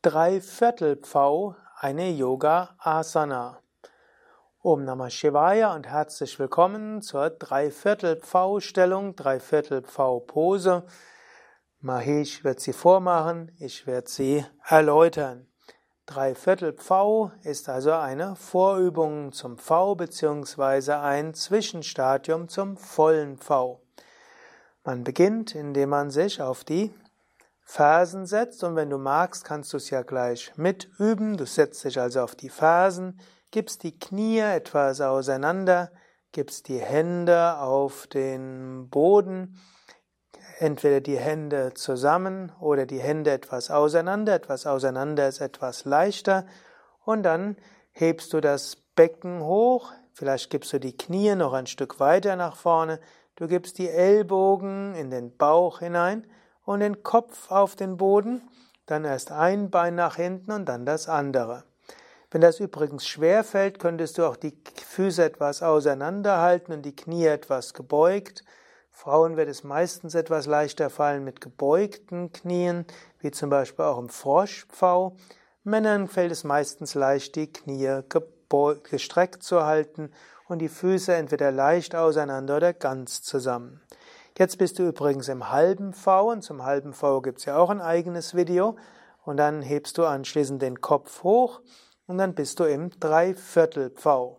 Dreiviertel Pfau, eine Yoga Asana. Om Namah Shivaya und herzlich willkommen zur Dreiviertel Pfau Stellung, Dreiviertel Pfau Pose. Mahesh wird sie vormachen, ich werde sie erläutern. Dreiviertel Pfau ist also eine Vorübung zum Pfau bzw. ein Zwischenstadium zum vollen Pfau. Man beginnt, indem man sich auf die Fersen setzt und wenn du magst, kannst du es ja gleich mitüben. Du setzt dich also auf die Fersen, gibst die Knie etwas auseinander, gibst die Hände auf den Boden, entweder die Hände zusammen oder die Hände etwas auseinander. Etwas auseinander ist etwas leichter und dann hebst du das Becken hoch, vielleicht gibst du die Knie noch ein Stück weiter nach vorne, du gibst die Ellbogen in den Bauch hinein und den Kopf auf den Boden, dann erst ein Bein nach hinten und dann das andere. Wenn das übrigens schwer fällt, könntest du auch die Füße etwas auseinanderhalten und die Knie etwas gebeugt. Frauen wird es meistens etwas leichter fallen mit gebeugten Knien, wie zum Beispiel auch im Froschpfau. Männern fällt es meistens leicht, die Knie gestreckt zu halten und die Füße entweder leicht auseinander oder ganz zusammen. Jetzt bist du übrigens im halben V und zum halben V gibt es ja auch ein eigenes Video. Und dann hebst du anschließend den Kopf hoch und dann bist du im Dreiviertel V.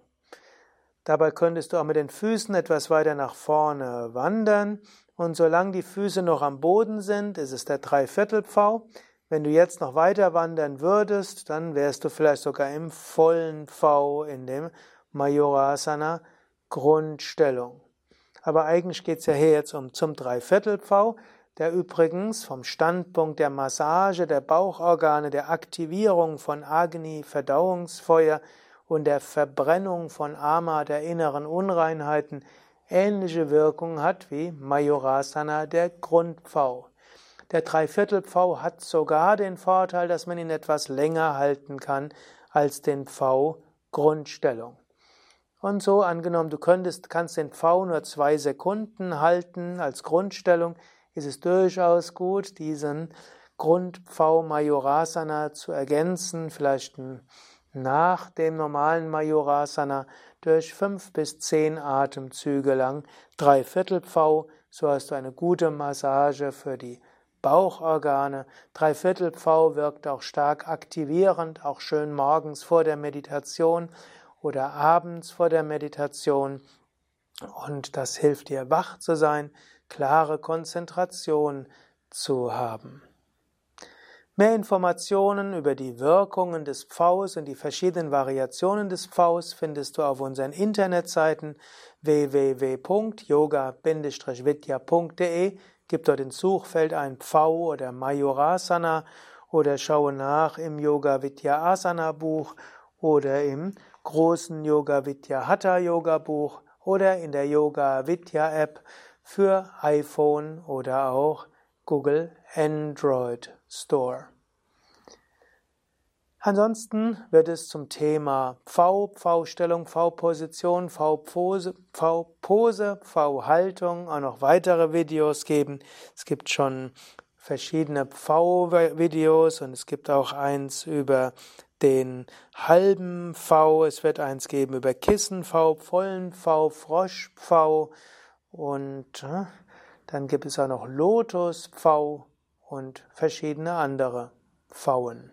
Dabei könntest du auch mit den Füßen etwas weiter nach vorne wandern. Und solange die Füße noch am Boden sind, ist es der Dreiviertel V. Wenn du jetzt noch weiter wandern würdest, dann wärst du vielleicht sogar im vollen V in dem Majorasana Grundstellung. Aber eigentlich geht es ja hier jetzt um zum Dreiviertelpfau, der übrigens vom Standpunkt der Massage der Bauchorgane, der Aktivierung von Agni, Verdauungsfeuer und der Verbrennung von Ama, der inneren Unreinheiten, ähnliche Wirkung hat wie Majorasana, der Grundpfau. Der Dreiviertelpfau hat sogar den Vorteil, dass man ihn etwas länger halten kann als den Pfau Grundstellung. Und so angenommen, du könntest, kannst den V nur zwei Sekunden halten als Grundstellung, ist es durchaus gut, diesen Grund-V Majorasana zu ergänzen, vielleicht nach dem normalen Majorasana durch fünf bis zehn Atemzüge lang, Dreiviertel V, so hast du eine gute Massage für die Bauchorgane. Dreiviertel V wirkt auch stark aktivierend, auch schön morgens vor der Meditation oder abends vor der Meditation. Und das hilft dir, wach zu sein, klare Konzentration zu haben. Mehr Informationen über die Wirkungen des Pfaus und die verschiedenen Variationen des Pfaus findest du auf unseren Internetseiten www.yoga-vidya.de. Gib dort ins Suchfeld ein Pfau oder Majorasana oder schaue nach im Yoga Vidya Asana Buch oder im großen Yoga Vidya Hatha Yoga Buch oder in der Yoga Vidya App für iPhone oder auch Google Android Store. Ansonsten wird es zum Thema V, V-Stellung, V-Position, V-Pose, V-Haltung auch noch weitere Videos geben. Es gibt schon verschiedene V-Videos und es gibt auch eins über den halben V, es wird eins geben über Kissen V, vollen V, Frosch V und äh, dann gibt es auch noch Lotus V und verschiedene andere V'en.